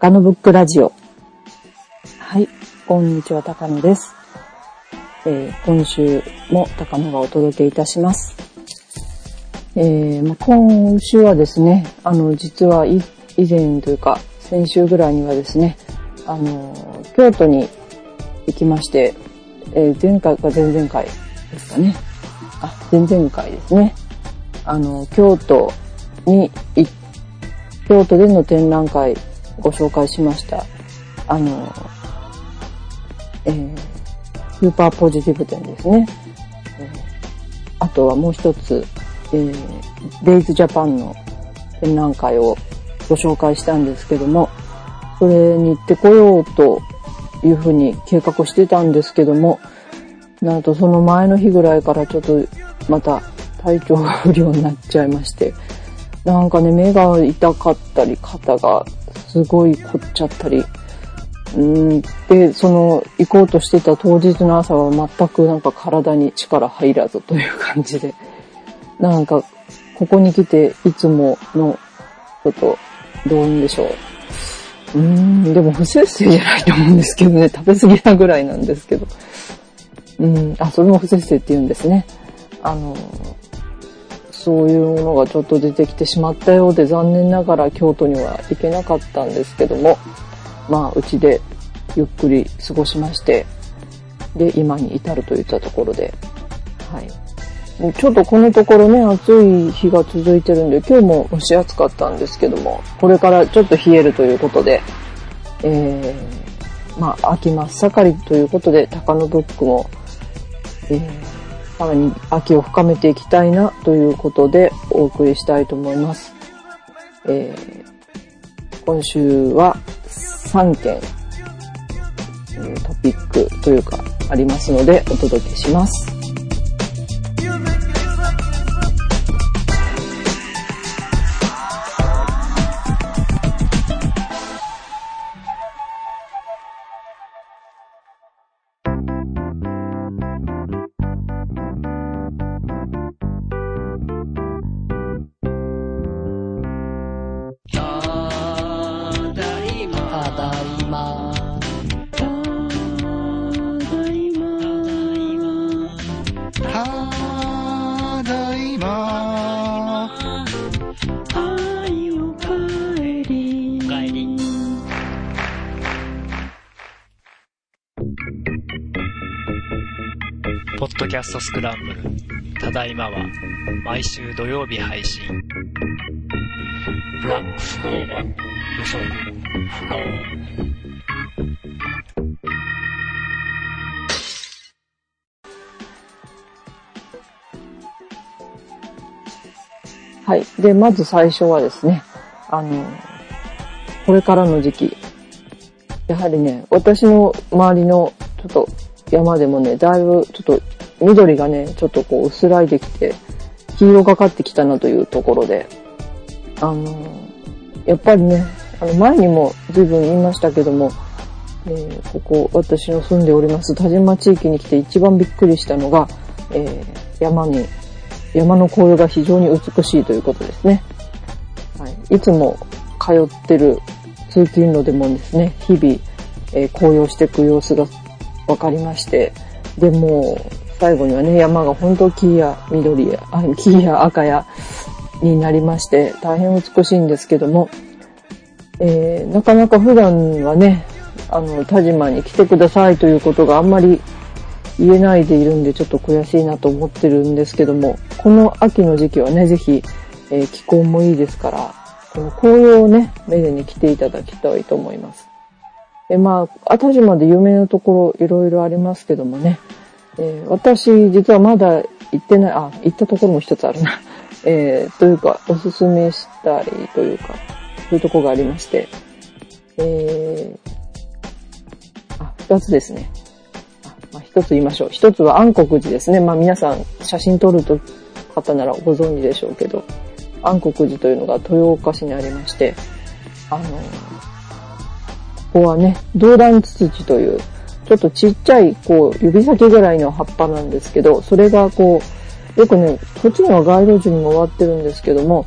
高野ブックラジオ。はい、こんにちは、高野です。えー今週も高野がお届けいたします。えーま今週はですね、あの、実は以前というか、先週ぐらいにはですね、あの、京都に行きまして、えー前回か前々回ですかね。あ、前々回ですね。あの、京都に行っ京都での展覧会ご紹介しました。あの、えースーパーポジティブ展ですね。えーあとはもう一つ、えー、デイズジャパンの展覧会をご紹介したんですけども、それに行ってこようというふうに計画してたんですけども、なんとその前の日ぐらいからちょっとまた体調が不良になっちゃいまして、なんかね、目が痛かったり、肩がすごい凝っちゃったり、うんで、その、行こうとしてた当日の朝は全くなんか体に力入らずという感じで、なんか、ここに来ていつもの、ちょっと、どういうんでしょう。うん、でも不節制じゃないと思うんですけどね、食べ過ぎなぐらいなんですけど。うん、あ、それも不節制って言うんですね。あの、そういうものがちょっと出てきてしまったようで残念ながら京都には行けなかったんですけども、まあ、うちでゆっくり過ごしまして、で、今に至るといったところで、はい。ちょっとこのところね、暑い日が続いてるんで、今日も蒸し暑かったんですけども、これからちょっと冷えるということで、えー、まあ、秋真っ盛りということで、高野ブックも、えーさらに秋を深めていきたいなということでお送りしたいと思います。えー今週は3件、えトピックというかありますのでお届けします。トスクランブル。ただいまは、毎週土曜日配信。ブラックスコーバ予測不能。はい。で、まず最初はですね、あの、これからの時期、やはりね、私の周りのちょっと山でもね、だいぶちょっと緑がね、ちょっとこう薄らいできて、黄色がかってきたなというところで、あの、やっぱりね、あの前にも随分言いましたけども、えーここ私の住んでおります田島地域に来て一番びっくりしたのが、えー山に山の紅葉が非常に美しいということですね。はい、いつも通ってる通勤路でもですね、日々、えー紅葉していく様子が分かりまして、でも最後にはね、山が本当木や緑や、あ木や赤やになりまして、大変美しいんですけども、えーなかなか普段はね、あの、田島に来てくださいということがあんまり言えないでいるんでちょっと悔しいなと思ってるんですけども、この秋の時期はね、ぜひ、えー気候もいいですから、この紅葉をね、めでに来ていただきたいと思います。えまあ、後島で有名なところいろいろありますけどもね、えー私実はまだ行ってない、あ、行ったところも一つあるな。えーというか、おすすめしたりというか、そういうとこがありまして、えー、あ、二つですね。あまあ、一つ言いましょう。一つは暗黒寺ですね。まあ皆さん写真撮ると方ならご存知でしょうけど、暗黒寺というのが豊岡市にありまして、あの、ここはね、銅弾ツツジという、ちょっとちっちゃい、こう、指先ぐらいの葉っぱなんですけど、それがこう、よくね、こっちには街路樹にも終わってるんですけども、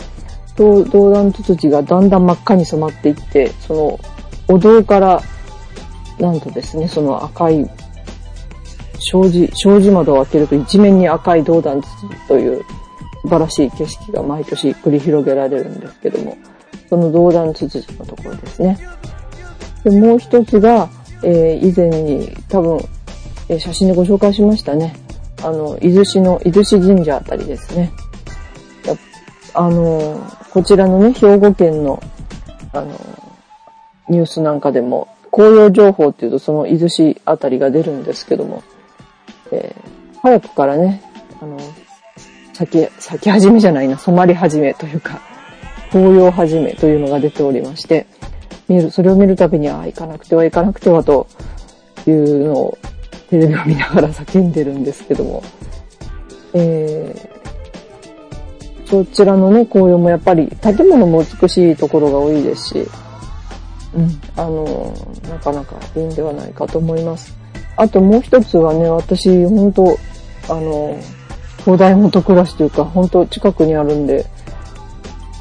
銅銅弾ツツジがだんだん真っ赤に染まっていって、その、お堂から、なんとですね、その赤い、障子、障子窓を開けると一面に赤い銅弾筒という素晴らしい景色が毎年繰り広げられるんですけども、その銅弾つつじのところですね。で、もう一つが、えー以前に多分、えー写真でご紹介しましたね。あの、伊豆市の、伊豆市神社あたりですね。あの、こちらのね、兵庫県の、あの、ニュースなんかでも、紅葉情報っていうとその伊豆市あたりが出るんですけども、えー早くからね、あの、咲き、咲き始めじゃないな、染まり始めというか、紅葉始めというのが出ておりまして、見る、それを見るたびに、ああ、行かなくては行かなくてはというのをテレビを見ながら叫んでるんですけども、えー、そちらのね、紅葉もやっぱり建物も美しいところが多いですし、うん、あの、なかなかいいんではないかと思います。あともう一つはね、私、本当あの、東大元暮らしというか、本当近くにあるんで、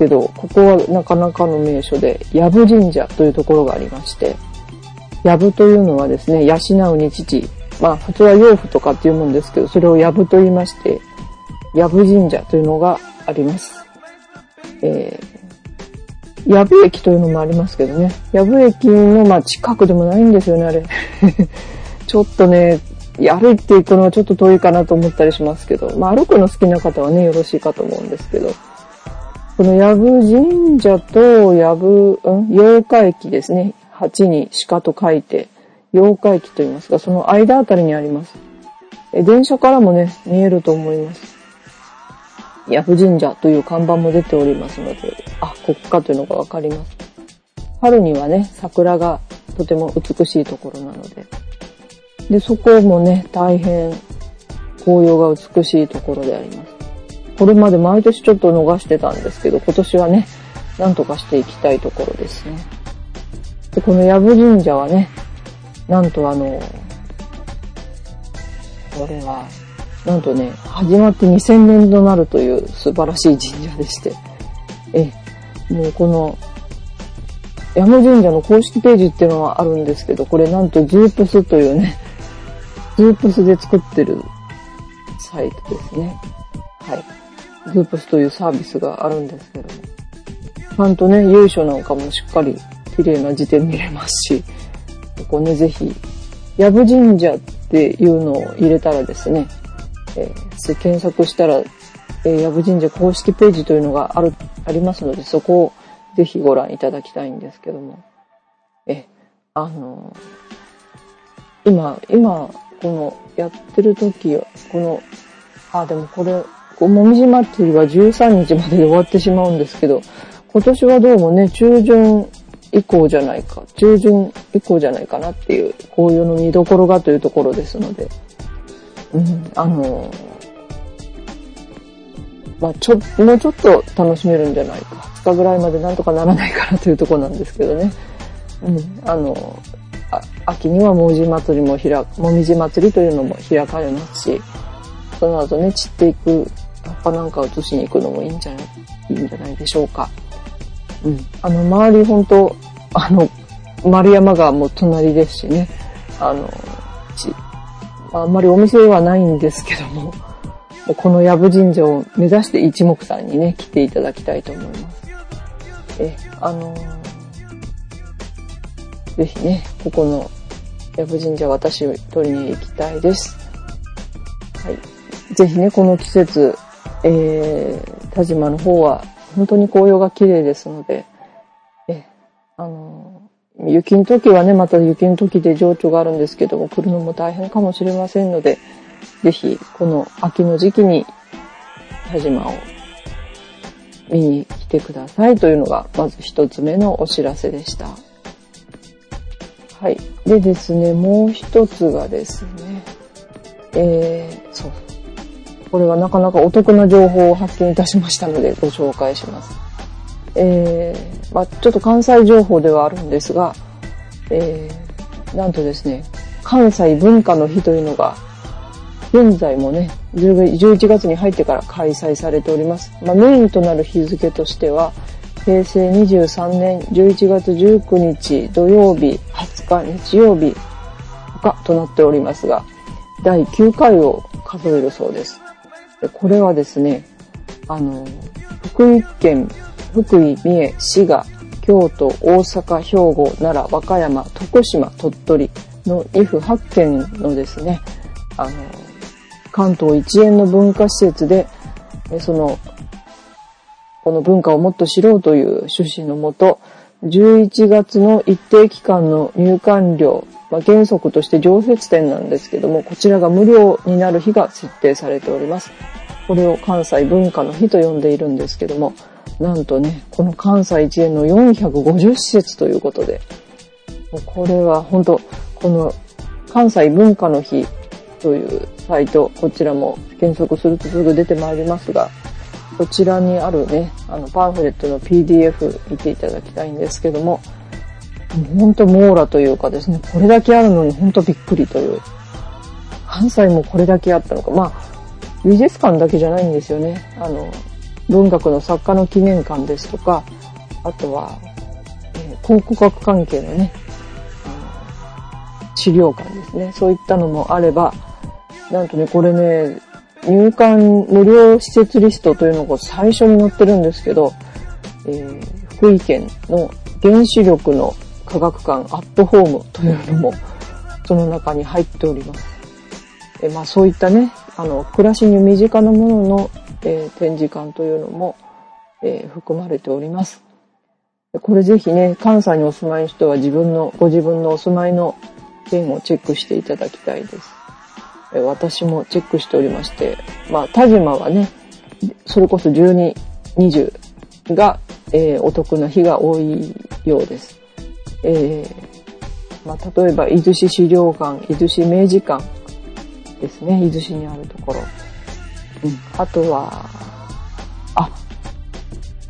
けど、ここはなかなかの名所で、藪神社というところがありまして、藪というのはですね、養うに父。まあ、普通は養父とかっていうもんですけど、それを藪と言いまして、藪神社というのがあります。えー、藪駅というのもありますけどね、藪駅のまあ近くでもないんですよね、あれ。ちょっとね、歩いていくのはちょっと遠いかなと思ったりしますけど、まあ歩くの好きな方はね、よろしいかと思うんですけど、この藪神社と藪、うん？八日駅ですね。八に鹿と書いて、八日駅と言いますが、その間あたりにあります。え電車からもね、見えると思います。藪神社という看板も出ておりますので、あ、ここかというのがわかります。春にはね、桜がとても美しいところなので。で、そこもね、大変紅葉が美しいところであります。これまで毎年ちょっと逃してたんですけど、今年はね、なんとかしていきたいところですね。で、この藪神社はね、なんとあの、これは、なんとね、始まって2000年となるという素晴らしい神社でして、え、もうこの、山神社の公式ページっていうのはあるんですけど、これなんとズープスというね、ズープスで作ってるサイトですね。はい。ズープスというサービスがあるんですけども。ちゃんとね、由緒なんかもしっかり綺麗な字で見れますし、ここね、ぜひ、藪神社っていうのを入れたらですね、えー検索したら、えー、藪神社公式ページというのがある、ありますので、そこをぜひご覧いただきたいんですけども。え、あのー今、今、この、やってる時、この、あ、でもこれ、こもみじ祭りは13日までで終わってしまうんですけど、今年はどうもね、中旬以降じゃないか、中旬以降じゃないかなっていう、紅葉の見どころがというところですので、うん、あのまあちょ、もうちょっと楽しめるんじゃないか。2日ぐらいまでなんとかならないかなというとこなんですけどね。うん、あの、あ秋にはもみじ祭りも開く、もみじ祭りというのも開かれますし、その後ね、散っていく葉っぱなんかを移しに行くのもいいんじゃない、いいんじゃないでしょうか。うん。あの、周り本当あの、丸山川も隣ですしね、あの、ちあんまりお店はないんですけども、この藪神社を目指して一目散にね、来ていただきたいと思います。え、あのぜひね、ここの藪神社私取りに行きたいです。はい。ぜひね、この季節、えー、田島の方は本当に紅葉が綺麗ですので、え、あの雪の時はね、また雪の時で情緒があるんですけども、来るのも大変かもしれませんので、ぜひ、この秋の時期に田島を見に来てくださいというのが、まず一つ目のお知らせでした。はい。でですね、もう一つがですね、えー、そう。これはなかなかお得な情報を発見いたしましたのでご紹介します。えー、まあちょっと関西情報ではあるんですが、えー、なんとですね、関西文化の日というのが、現在もね、10 11月に入ってから開催されております。まあ、メインとなる日付としては、平成23年11月19日土曜日、20日日曜日がとなっておりますが、第9回を数えるそうです。これはですね、あの、福井県、福井、三重、滋賀、京都、大阪、兵庫、奈良、和歌山、徳島、鳥取の岐阜8県のですね、あの、関東一円の文化施設で、その、この文化をもっと知ろうという趣旨のもと、11月の一定期間の入館料、まあ、原則として常設展なんですけども、こちらが無料になる日が設定されております。これを関西文化の日と呼んでいるんですけども、なんとね、この関西一円の450施設ということで、もうこれは本当この関西文化の日というサイト、こちらも検索するとすぐ出てまいりますが、こちらにあるね、あのパンフレットの PDF 見ていただきたいんですけども、ほんと網羅というかですね、これだけあるのにほんとびっくりという。関西もこれだけあったのか。まあ、美術館だけじゃないんですよね。あの、文学の作家の記念館ですとか、あとは、えー考古学関係のね、資料館ですね。そういったのもあれば、なんとね、これね、入館無料施設リストというのが最初に載ってるんですけど、えー福井県の原子力の科学館アットホームというのもその中に入っております。えまあそういったね、あの、暮らしに身近なものの、えー展示館というのも、えー含まれております。でこれぜひね、関西にお住まいの人は自分の、ご自分のお住まいの県をチェックしていただきたいです。え私もチェックしておりまして、まあ、田島はね、それこそ12、20が、えーお得な日が多いようです。えーまあ、例えば、伊豆市資料館、伊豆市明治館ですね、伊豆市にあるところ。うん、あとは、あ、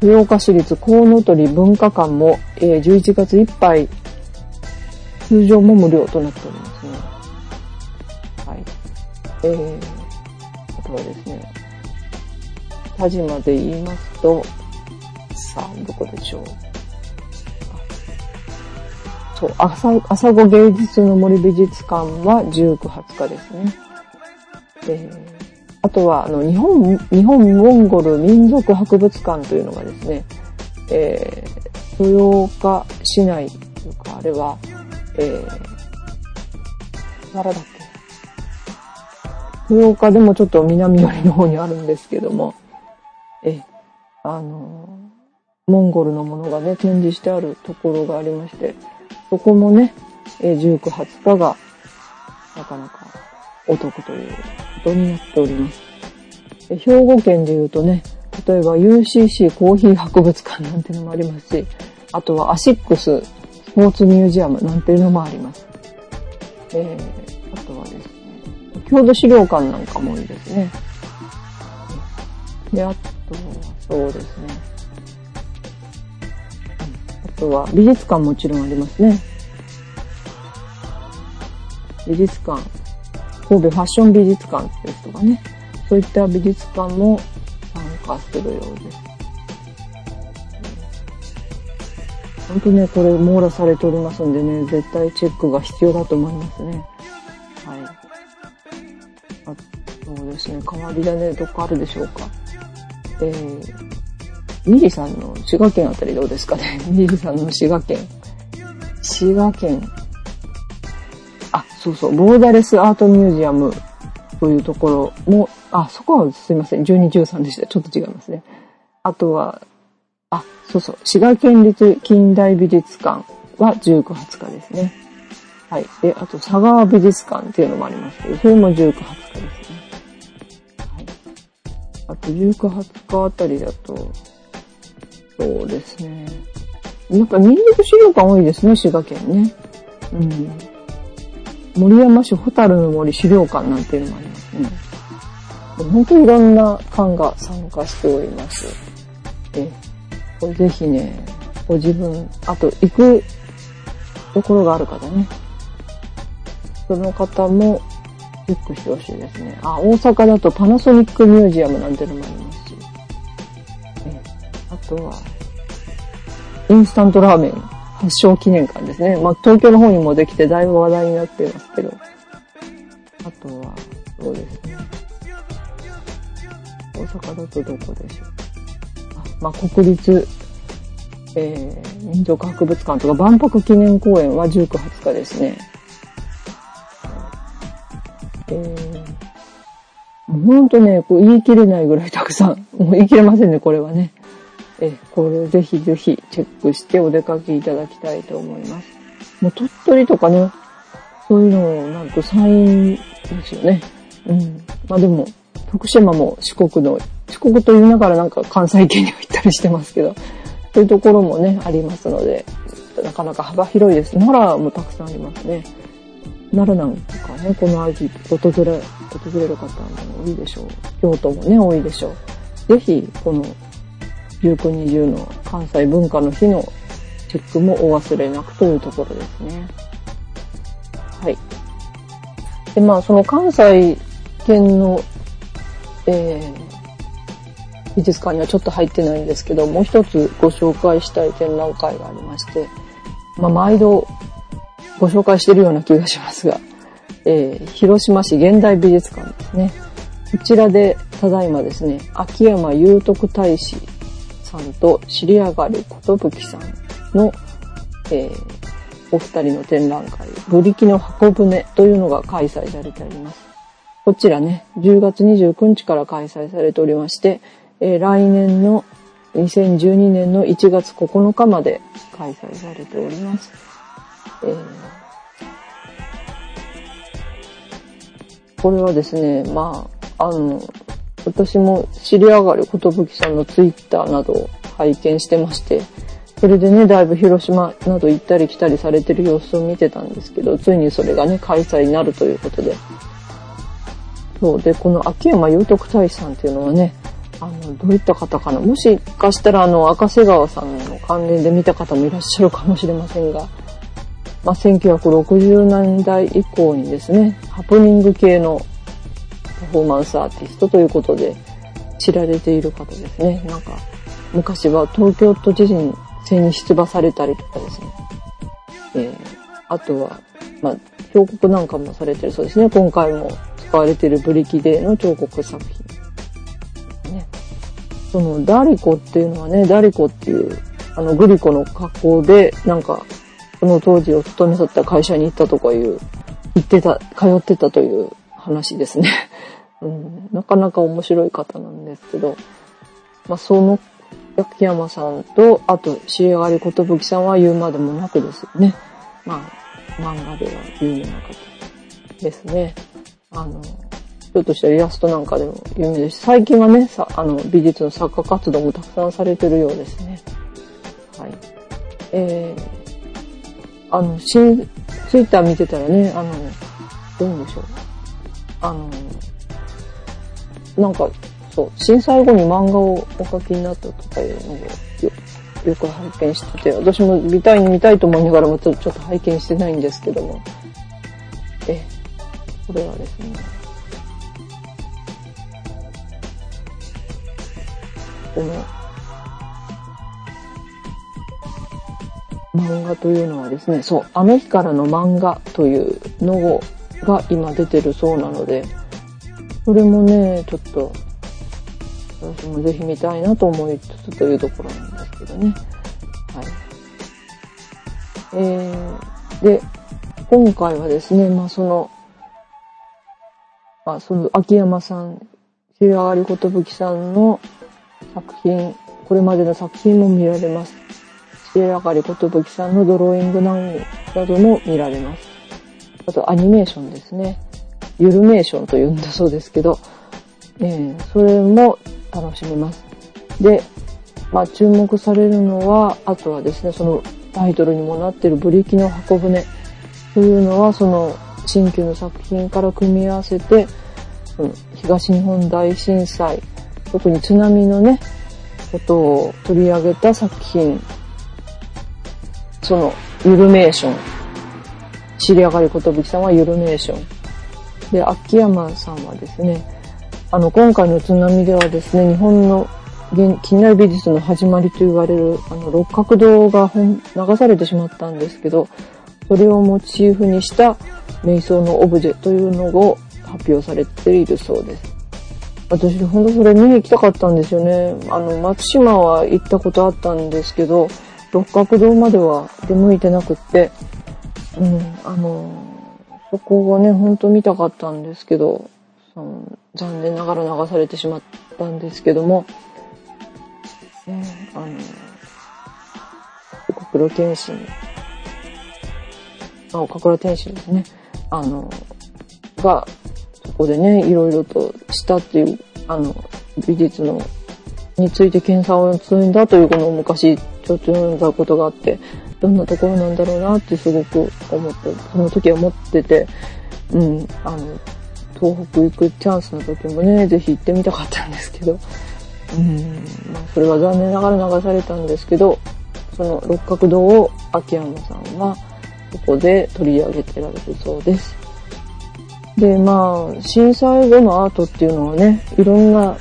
豊岡市立コウノトリ文化館も、えー11月いっぱい、通常も無料となっておりますね。はい。えー、あとはですね、田島で言いますと、さあ、どこでしょう。そう、朝、朝子芸術の森美術館は19、20日ですね。えあとは、あの、日本、日本モンゴル民族博物館というのがですね、えー、豊岡市内というか、あれは、えー、奈良だっけ？豊岡でもちょっと南寄りの方にあるんですけども、え、あの、モンゴルのものがね、展示してあるところがありまして、そこもね、え19、20日が、なかなかお得ということになっております。え兵庫県で言うとね、例えば UCC コーヒー博物館なんていうのもありますし、あとはアシックススポーツミュージアムなんていうのもあります。えー、あとはですね、郷土資料館なんかも多いですね。で、あとはそうですね。あとは美術館もちろんありますね。美術館、神戸ファッション美術館ですとかね。そういった美術館も参加するようです。本当ね、これ網羅されておりますんでね、絶対チェックが必要だと思いますね。はい。あそうですね、変わり種どっかあるでしょうか。えー、ミリさんの滋賀県あたりどうですかね？ミリさんの滋賀県。滋賀県。あ、そうそう、ボーダレスアートミュージアムというところも、あ、そこはすいません、12、13でした。ちょっと違いますね。あとは、あ、そうそう、滋賀県立近代美術館は19、20日ですね。はい。で、あと佐川美術館っていうのもありますけど、それも19、20日ですね。はい。あと19、20日あたりだと、そうですね。やっぱ民族資料館多いですね、滋賀県ね。うん。森山市ホタルの森資料館なんていうのもありますね。本当にいろんな館が参加しております。え、これぜひね、ご自分、あと行くところがある方ね。その方もチェックしてほしいですね。あ、大阪だとパナソニックミュージアムなんてのもありますし。えあとは、インスタントラーメン発祥記念館ですね。まあ、東京の方にもできてだいぶ話題になってますけど。あとは、そうですね。大阪だとどこでしょう。あまあ、国立、えー、民族博物館とか万博記念公園は19、20日ですね。えー、もうほんとね、こう言い切れないぐらいたくさん。もう言い切れませんね、これはね。え、これぜひぜひチェックしてお出かけいただきたいと思います。もう鳥取とかね、そういうのをなんと山陰ですよね。うん。まあでも、徳島も四国の、四国と言いながらなんか関西圏には行ったりしてますけど、そういうところもね、ありますので、なかなか幅広いです。奈良もたくさんありますね。奈良なんかね、この秋訪れ、訪れる方も多いでしょう。京都もね、多いでしょう。ぜひ、この19、20の関西文化の日のチェックもお忘れなくというところですね。はい。で、まあ、その関西圏の、えー、美術館にはちょっと入ってないんですけど、もう一つご紹介したい展覧会がありまして、まあ、毎度ご紹介しているような気がしますが、えー、広島市現代美術館ですね。こちらで、ただいまですね、秋山祐徳大使さんと知り上がることぶきさんの、えー、お二人の展覧会、ブリキの箱舟というのが開催されております。こちらね、10月29日から開催されておりまして、えー、来年の2012年の1月9日まで開催されております。えー、これはですね、まあ、あの、私も知り上がることぶきさんのツイッターなどを拝見してまして、それでね、だいぶ広島など行ったり来たりされてる様子を見てたんですけど、ついにそれがね、開催になるということで。そうで、この秋山祐徳大使さんっていうのはね、あの、どういった方かな。もしかしたらあの、赤瀬川さんの関連で見た方もいらっしゃるかもしれませんが、まあ、1960年代以降にですね、ハプニング系のパフォーマンスアーティストということで知られている方ですね。なんか、昔は東京都知事選に出馬されたりとかですね。えー、あとは、まあ、彫刻なんかもされてるそうですね。今回も使われているブリキデーの彫刻作品。ね。その、ダリコっていうのはね、ダリコっていう、あの、グリコの格好で、なんか、その当時を勤め去った会社に行ったとかいう、行ってた、通ってたという話ですね。うん、なかなか面白い方なんですけど、まあ、その、秋山さんと、あと、知り上がりことぶきさんは言うまでもなくですよね。まあ、漫画では有名な方ですね。あの、ちょっとしたイラストなんかでも有名ですし、最近はね、さあの、美術の作家活動もたくさんされてるようですね。はい。えー、あの、新、ツイッター見てたらね、あの、どうでしょう。あの、なんか、そう、震災後に漫画をお書きになったとかいうのをよよく拝見してて、私も見たいに見たいと思いながらもちょちょっと拝見してないんですけども。え、これはですね、この、漫画というのはですね、そう、あの日からの漫画というのをが今出てるそうなので、それもね、ちょっと、私もぜひ見たいなと思いつつというところなんですけどね。はい。えー、で、今回はですね、まあその、まあその秋山さん、知り上がりことぶきさんの作品、これまでの作品も見られます。知り上がりことぶきさんのドローイングなども見られます。あとアニメーションですね。ユルメーションと言うんだそうですけど、えー、それも楽しめます。で、まあ、注目されるのは、あとはですね、そのタイトルにもなってるブリキの箱舟というのは、その新旧の作品から組み合わせて、うん、東日本大震災、特に津波のね、ことを取り上げた作品、その、ユルメーション。知り上がりことぶきさんはユルメーション。で、秋山さんはですね、あの、今回の津波ではですね、日本の現近代美術の始まりと言われる、あの、六角堂が流されてしまったんですけど、それをモチーフにした瞑想のオブジェというのを発表されているそうです。私、ほんとそれ見に行きたかったんですよね。あの、松島は行ったことあったんですけど、六角堂までは出向いてなくって、うん、あの、そこをね、ほんと見たかったんですけど、その残念ながら流されてしまったんですけども、ね、あの、岡黒天心、あ、岡黒天心ですね。あの、が、そこでね、いろいろとしたっていう、あの、美術の、について検査を積んだというこの昔ちょっと読んだことがあって、どんなところなんだろうなってすごく思って、その時は思ってて、うん、あの、東北行くチャンスの時もね、ぜひ行ってみたかったんですけど、うん、まあ、それは残念ながら流されたんですけど、その六角堂を秋山さんは、ここで取り上げてられるそうです。で、まあ、震災後のアートっていうのはね、いろんな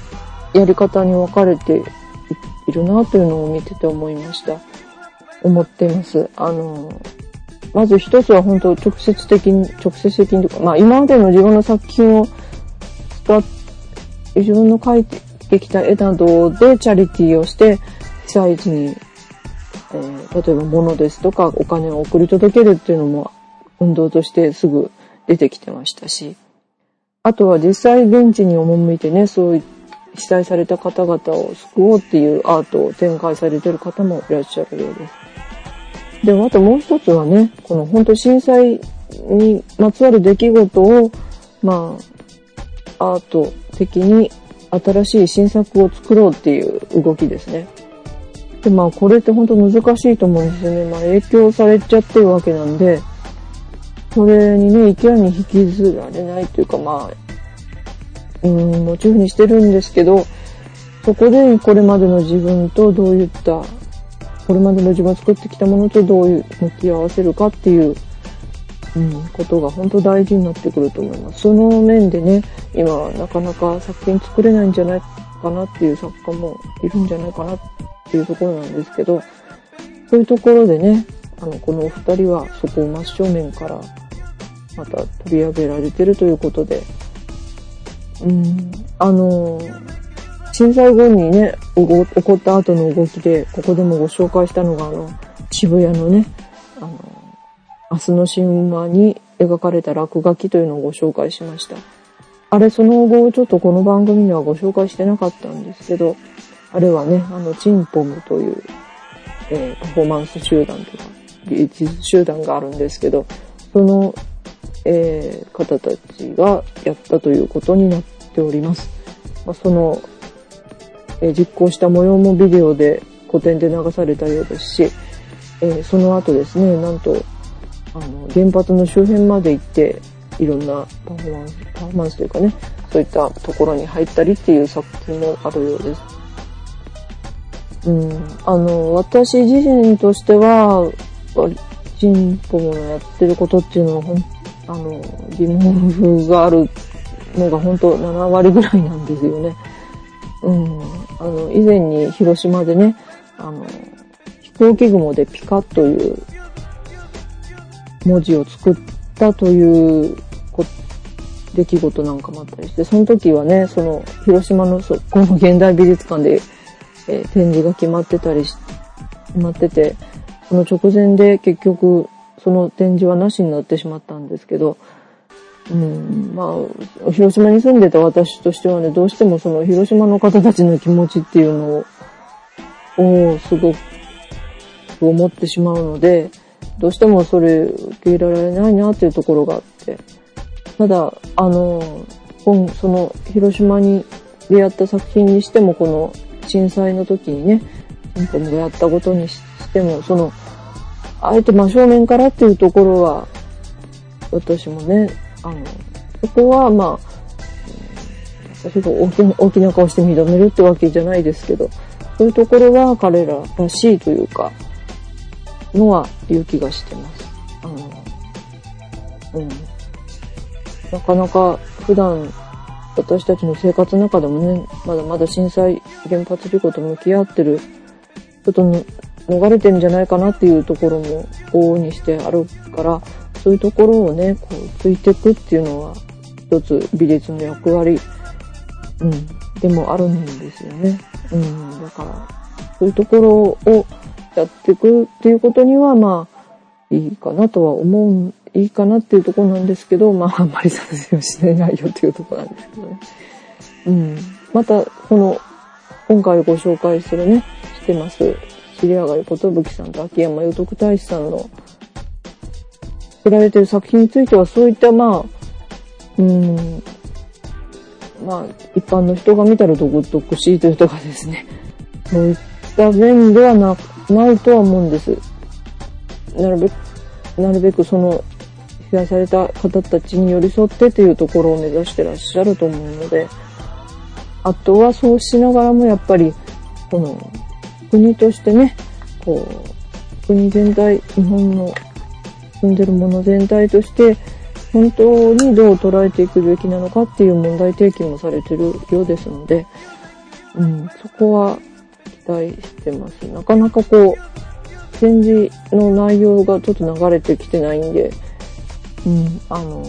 やり方に分かれているなというのを見てて思いました。思ってます。あの、まず一つは本当直接的に、直接的にとか、まあ今までの自分の作品を使っ自分の描いてきた絵などでチャリティーをして、被災地に、えー例えば物ですとかお金を送り届けるっていうのも運動としてすぐ出てきてましたし、あとは実際現地に赴いてね、そういう被災された方々を救おうっていうアートを展開されてる方もいらっしゃるようです。で、あともう一つはね、この本当震災にまつわる出来事を、まあ、アート的に新しい新作を作ろうっていう動きですね。で、まあこれって本当難しいと思うんですよね。まあ影響されちゃってるわけなんで、それにね、勢いに引きずられないというか、まあ、うん、モチーフにしてるんですけど、そこでこれまでの自分とどういった、これまでの自分が作ってきたものとどういう向き合わせるかっていう、うん、ことが本当大事になってくると思います。その面でね、今なかなか作品作れないんじゃないかなっていう作家もいるんじゃないかなっていうところなんですけど、そういうところでね、あの、このお二人はそこを真正面からまた取り上げられてるということで、うん、あの、震災後にね、起こった後の動きで、ここでもご紹介したのが、あの、渋谷のね、あの、明日の神話に描かれた落書きというのをご紹介しました。あれ、その後、ちょっとこの番組ではご紹介してなかったんですけど、あれはね、あの、チンポムという、えーパフォーマンス集団とか、芸術集団があるんですけど、その、えー方たちがやったということになっております。まあ、その、え実行した模様もビデオで古典で流されたようですし、えその後ですね、なんと、あの、原発の周辺まで行って、いろんなパフォーマンス、パフォーマンスというかね、そういったところに入ったりっていう作品もあるようです。うん、あの、私自身としては、チンポのやってることっていうのは、ほん、あの、疑問があるのが本当7割ぐらいなんですよね。うん、あの、以前に広島でね、あの、飛行機雲でピカという文字を作ったという出来事なんかもあったりして、その時はね、その、広島のそこの現代美術館で、えー展示が決まってたりし、決まってて、その直前で結局、その展示はなしになってしまったんですけど、うん、まあ、広島に住んでた私としてはね、どうしてもその広島の方たちの気持ちっていうのを、をすごく思ってしまうので、どうしてもそれ受け入れられないなっていうところがあって。ただ、あの、今、その広島に出会った作品にしても、この震災の時にね、チンポムがやったことにしても、その、あえて真正面からっていうところは、私もね、あの、そこはまあ、うん私が大きな大きな顔して認めるってわけじゃないですけど、そういうところは彼ららしいというか、のは勇気がしてます。あの、うん。なかなか普段私たちの生活の中でもね、まだまだ震災原発事故と向き合ってる、ちょっと逃れてんじゃないかなっていうところも往々にしてあるから、そういうところをね、こう、ついていくっていうのは、一つ美術の役割、うん、でもあるんですよね。うん、だから、そういうところをやっていくっていうことには、まあ、いいかなとは思う、いいかなっていうところなんですけど、まあ、あんまり撮影をしてないよっていうところなんですけどね。うん。また、この、今回ご紹介するね、してます、尻上がりことぶきさんと秋山祐徳大使さんの作られてる作品については、そういった、まあ、うん、まあ、一般の人が見たら毒々しいというとかですね、そういった面ではな、ないとは思うんです。なるべく、なるべくその、被害された方たちに寄り添ってというところを目指してらっしゃると思うので、あとはそうしながらもやっぱり、この、国としてね、こう、国全体、日本の住んでるもの全体として、本当にどう捉えていくべきなのかっていう問題提起もされてるようですので、うん、そこは期待してます。なかなかこう、展示の内容がちょっと流れてきてないんで、うん、あの、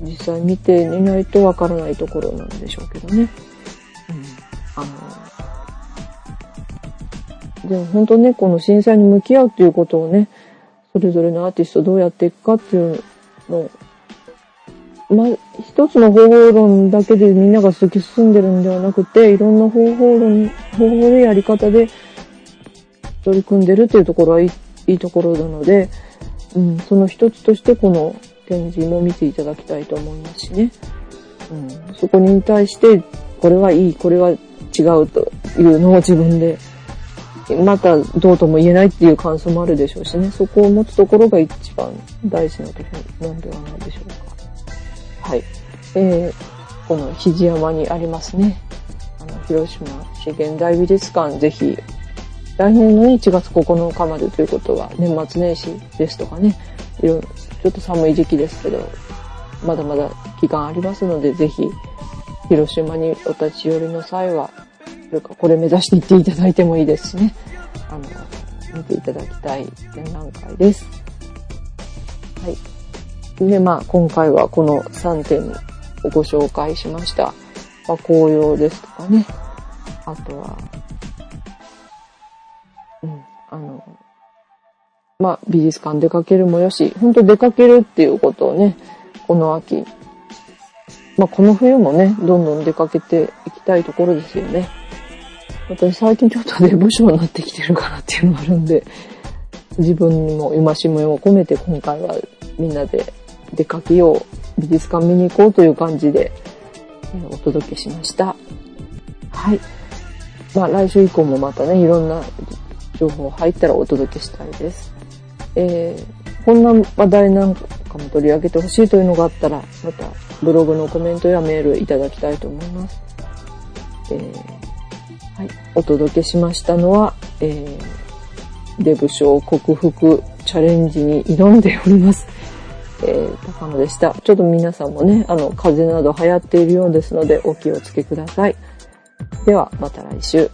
実際見てみないとわからないところなんでしょうけどね。うん、あの、でも本当ね、この震災に向き合うっていうことをね、それぞれのアーティストどうやっていくかっていうのを、まあ、一つの方法論だけでみんなが突き進んでるんではなくて、いろんな方法論、方法でやり方で取り組んでるっていうところはいいいいところなので、うん、その一つとしてこの展示も見ていただきたいと思いますしね。うん、そこに対して、これはいい、これは違うというのを自分で、またどうとも言えないっていう感想もあるでしょうしね。そこを持つところが一番大事なところなんではないでしょうか。はい。えー、この肘山にありますね。あの、広島市現代美術館、ぜひ、来年の1月9日までということは、年末年始ですとかね、いろいろ、ちょっと寒い時期ですけど、まだまだ期間ありますので、ぜひ、広島にお立ち寄りの際は、それかこれ目指していっていただいてもいいですしね、あの、見ていただきたい展覧会です。はい。で、まあ、今回はこの3点をご紹介しました。まあ、紅葉ですとかね。あとは、うん、あの、まあ、美術館出かけるもよし、本当出かけるっていうことをね、この秋、まあ、この冬もね、どんどん出かけていきたいところですよね。私最近ちょっとデブ症になってきてるかなっていうのがあるんで、自分にも戒めを込めて今回はみんなで出かけよう、美術館見に行こうという感じで、えお届けしました。はい。まあ来週以降もまたね、いろんな情報入ったらお届けしたいです。えー、こんな話題なんかも取り上げてほしいというのがあったら、またブログのコメントやメールいただきたいと思います。えーはい、お届けしましたのは、えー、デブ症克服チャレンジに挑んでおります。えー、高野でした。ちょっと皆さんもね、あの、風邪など流行っているようですので、お気をつけください。では、また来週。